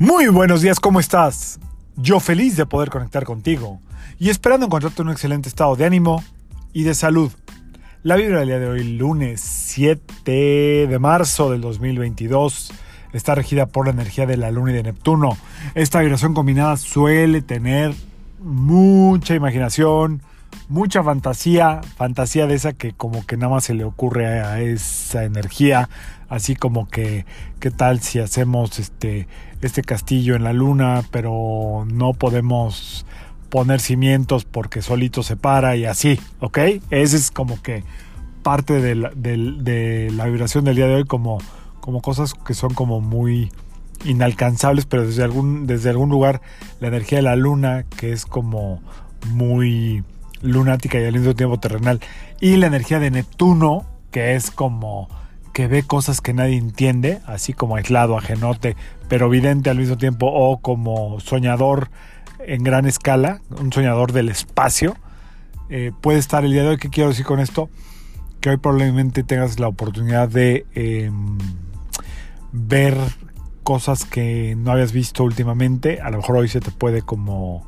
Muy buenos días, ¿cómo estás? Yo feliz de poder conectar contigo y esperando encontrarte en un excelente estado de ánimo y de salud. La vibra del día de hoy, lunes 7 de marzo del 2022, está regida por la energía de la Luna y de Neptuno. Esta vibración combinada suele tener mucha imaginación, mucha fantasía, fantasía de esa que como que nada más se le ocurre a esa energía, así como que qué tal si hacemos este este castillo en la luna, pero no podemos poner cimientos porque solito se para y así, ¿ok? Ese es como que parte de la, vibración del día de hoy como, como cosas que son como muy inalcanzables, pero desde algún, desde algún lugar la energía de la luna, que es como muy lunática y al mismo tiempo terrenal, y la energía de Neptuno, que es como que ve cosas que nadie entiende, así como aislado, ajenote, pero vidente al mismo tiempo, o como soñador en gran escala, un soñador del espacio, eh, puede estar el día de hoy. ¿Qué quiero decir con esto? Que hoy probablemente tengas la oportunidad de em, ver cosas que no habías visto últimamente. A lo mejor hoy se te puede como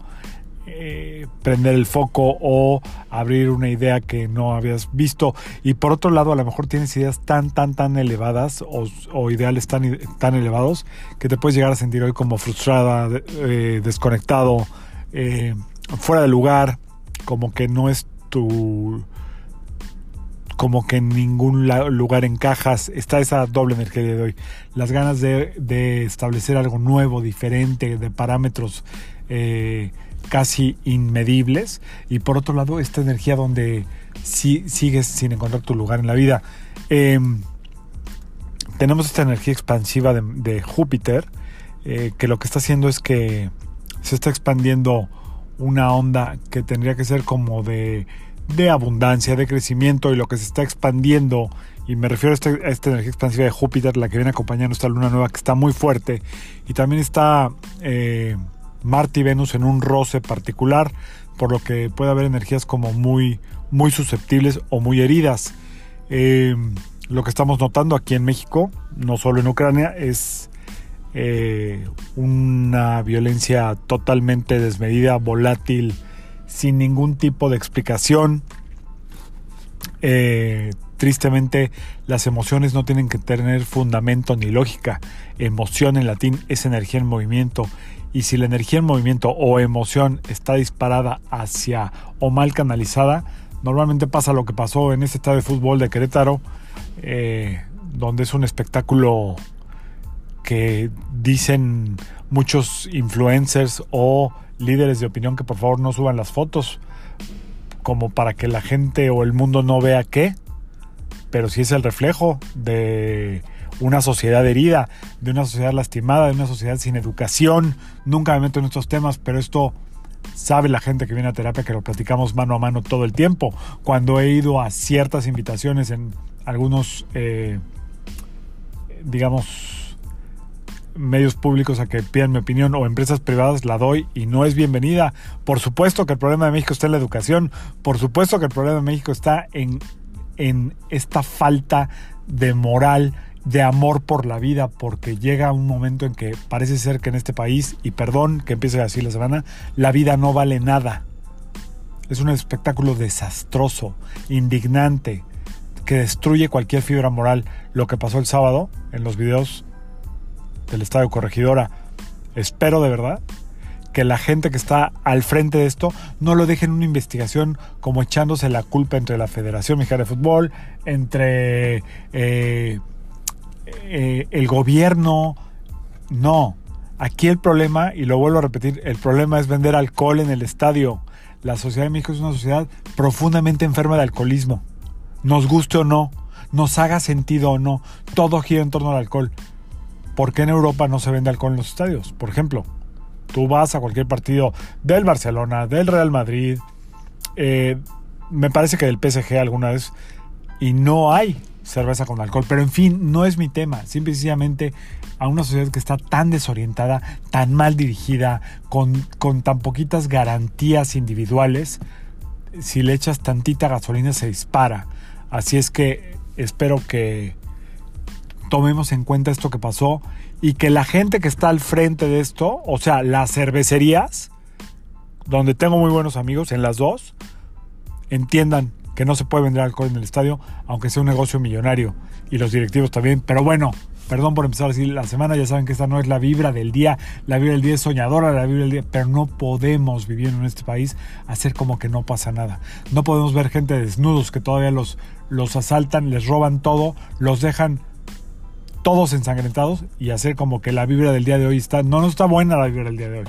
eh, prender el foco o abrir una idea que no habías visto. Y por otro lado, a lo mejor tienes ideas tan, tan, tan elevadas o, ideales tan, tan elevados que te puedes llegar a sentir hoy como frustrada, eh, desconectado, eh, fuera de lugar, como que no es tu como que en ningún lugar encajas, está esa doble energía de hoy. Las ganas de, de establecer algo nuevo, diferente, de parámetros eh, casi inmedibles y por otro lado esta energía donde si, sigues sin encontrar tu lugar en la vida. Em, tenemos esta energía expansiva de, Júpiter eh, que lo que está haciendo es que se está expandiendo una onda que tendría que ser como de, de abundancia, de crecimiento y lo que se está expandiendo y me refiero a, este, esta energía expansiva de Júpiter, la que viene acompañando esta luna nueva que está muy fuerte y también está eh, Marte y Venus en un roce particular, por lo que puede haber energías como muy, muy susceptibles o muy heridas. Eh, lo que estamos notando aquí en México, no solo en Ucrania, es eh, una violencia totalmente desmedida, volátil, sin ningún tipo de explicación. Eh, tristemente, las emociones no tienen que tener fundamento ni lógica. Emoción en latín es energía en movimiento y si la energía en movimiento o emoción está disparada hacia o mal canalizada, normalmente pasa lo que pasó en este estadio de fútbol de Querétaro, eh, donde es un espectáculo que dicen muchos influencers o líderes de opinión que por favor no suban las fotos, como para que la gente o el mundo no vea qué, pero si es el reflejo de una sociedad herida, de una sociedad lastimada, de una sociedad sin educación. Nunca me meto en estos temas, pero esto sabe la gente que viene a terapia que lo platicamos mano a mano todo el tiempo. Cuando he ido a ciertas invitaciones en algunos, eh, digamos, medios públicos a que pidan mi opinión o empresas privadas, la doy y no es bienvenida. Por supuesto que el problema de México está en la educación, por supuesto que el problema de México está en, en esta falta de moral de amor por la vida, porque llega un momento en que parece ser que en este país, y perdón que empiece así la semana, la vida no vale nada. Es un espectáculo desastroso, indignante, que destruye cualquier fibra moral. Lo que pasó el sábado en los videos del Estadio Corregidora. Espero de verdad que la gente que está al frente de esto no lo deje en una investigación como echándose la culpa entre la Federación Mexicana de Fútbol, entre eh, eh, el gobierno. No. Aquí el problema, y lo vuelvo a repetir, el problema es vender alcohol en el estadio. La sociedad de México es una sociedad profundamente enferma de alcoholismo. Nos guste o no, nos haga sentido o no, todo gira en torno al alcohol. ¿Por qué en Europa no se vende alcohol en los estadios? Por ejemplo, tú vas a cualquier partido del Barcelona, del Real Madrid, eh, me parece que del PSG alguna vez, y no hay cerveza con alcohol. Pero en fin, no es mi tema. Simple y sencillamente a una sociedad que está tan desorientada, tan mal dirigida, con, con tan poquitas garantías individuales, si le echas tantita gasolina se dispara. Así es que espero que tomemos en cuenta esto que pasó y que la gente que está al frente de esto, o sea, las cervecerías, donde tengo muy buenos amigos en las dos, entiendan que no se puede vender alcohol en el estadio, aunque sea un negocio millonario, y los directivos también, pero bueno, perdón por empezar así la semana, ya saben que esta no es la vibra del día, la vibra del día es soñadora, la vibra del día, pero no podemos vivir en este país hacer como que no pasa nada. No podemos ver gente desnudos que todavía los, los asaltan, les roban todo, los dejan todos ensangrentados y hacer como que la vibra del día de hoy está, no, no está buena la vibra del día de hoy.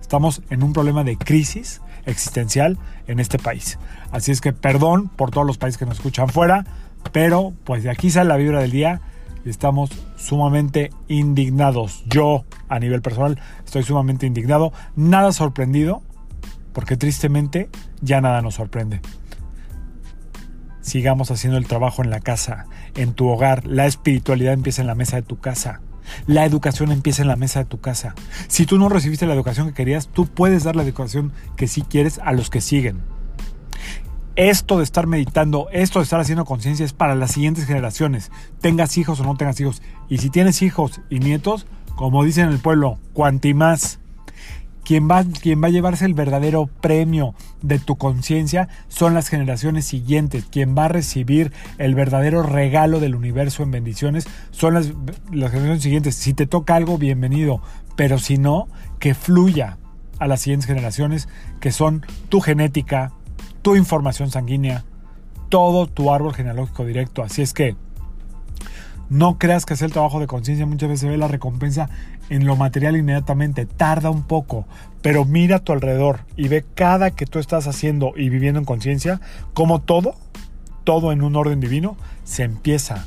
Estamos en un problema de crisis existencial en este país. Así es que perdón por todos los países que nos escuchan fuera, pero pues de aquí sale la vibra del día y estamos sumamente indignados. Yo, a nivel personal, estoy sumamente indignado, nada sorprendido, porque tristemente ya nada nos sorprende. Sigamos haciendo el trabajo en la casa, en tu hogar. La espiritualidad empieza en la mesa de tu casa. La educación empieza en la mesa de tu casa. Si tú no recibiste la educación que querías, tú puedes dar la educación que sí quieres a los que siguen. Esto de estar meditando, esto de estar haciendo conciencia es para las siguientes generaciones. Tengas hijos o no tengas hijos. Y si tienes hijos y nietos, como dicen en el pueblo, cuanti más quien va, va a llevarse el verdadero premio de tu conciencia son las generaciones siguientes. Quien va a recibir el verdadero regalo del universo en bendiciones son las, las generaciones siguientes. Si te toca algo, bienvenido. Pero si no, que fluya a las siguientes generaciones, que son tu genética, tu información sanguínea, todo tu árbol genealógico directo. Así es que no creas que hacer el trabajo de conciencia muchas veces se ve la recompensa en lo material inmediatamente. Tarda un poco, pero mira a tu alrededor y ve cada que tú estás haciendo y viviendo en conciencia, como todo, todo en un orden divino, se empieza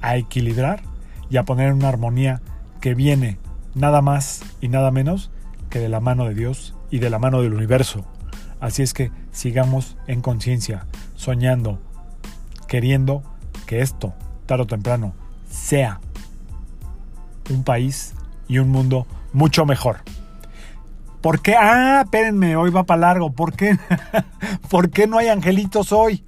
a equilibrar y a poner en una armonía que viene nada más y nada menos que de la mano de Dios y de la mano del universo. Así es que sigamos en conciencia, soñando, queriendo que esto, tarde o temprano, sea un país y un mundo mucho mejor. ¿Por qué? Ah, espérenme, hoy va para largo. ¿Por qué? ¿Por qué no hay angelitos hoy?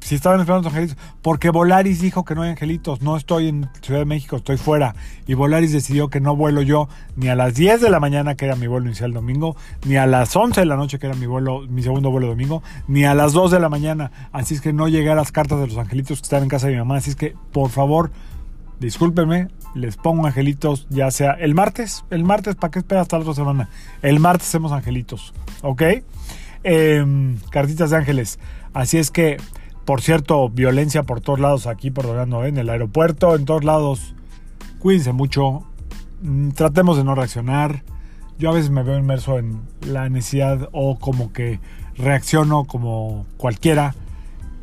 Si estaban esperando los angelitos. Porque Volaris dijo que no hay angelitos. No estoy en Ciudad de México, estoy fuera. Y Volaris decidió que no vuelo yo ni a las 10 de la mañana, que era mi vuelo inicial domingo, ni a las 11 de la noche, que era mi vuelo, mi segundo vuelo domingo, ni a las 2 de la mañana. Así es que no llegué a las cartas de los angelitos que están en casa de mi mamá. Así es que, por favor, discúlpenme, les pongo angelitos ya sea el martes, el martes, ¿para qué esperar hasta la otra semana? El martes hacemos angelitos, ¿ok? Em, cartitas de ángeles. Así es que, por cierto, violencia por todos lados aquí, por donde ¿eh? en el aeropuerto, en todos lados. Cuídense mucho, mm, tratemos de no reaccionar. Yo a veces me veo inmerso en la necesidad o como que reacciono como cualquiera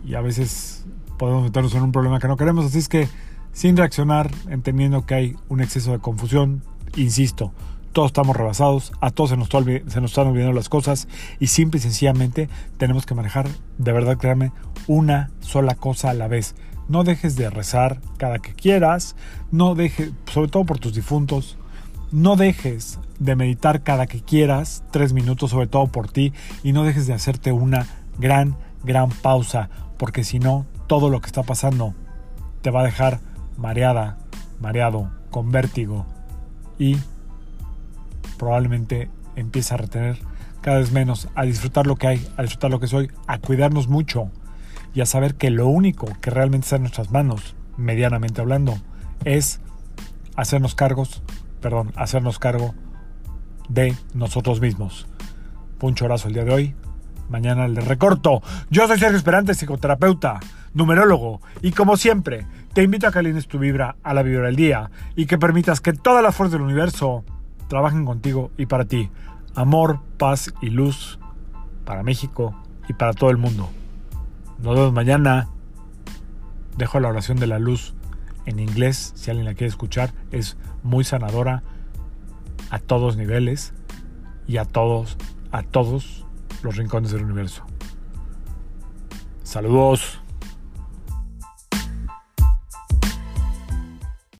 y a veces podemos meternos en un problema que no queremos. Así es que sin reaccionar, entendiendo que hay un exceso de confusión. Insisto, todos estamos rebasados, a todos se nos, están olvidando las cosas y simple y sencillamente tenemos que manejar, de verdad, créanme, una sola cosa a la vez. No dejes de rezar cada que quieras, no dejes, sobre todo por tus difuntos, no dejes de meditar cada que quieras, tres minutos sobre todo por ti, y no dejes de hacerte una gran, gran pausa, porque si no, todo lo que está pasando te va a dejar mareada, mareado, con vértigo y probablemente empieza a retener cada vez menos, a disfrutar lo que hay, a disfrutar lo que soy, a cuidarnos mucho y a saber que lo único que realmente está en nuestras manos, medianamente hablando, es hacernos cargos, perdón, hacernos cargo de nosotros mismos. Un chorazo el día de hoy, mañana de recorto. Yo soy Sergio Esperante, psicoterapeuta, numerólogo, y como siempre, te invito a que alines tu vibra a la vibra del día y que permitas que todas las fuerzas del universo trabajen contigo y para ti. Amor, paz y luz para México y para todo el mundo. Nos vemos mañana. Dejo la oración de la luz en inglés, si alguien la quiere escuchar. Es muy sanadora a todos niveles y a todos, a todos los rincones del universo. Saludos.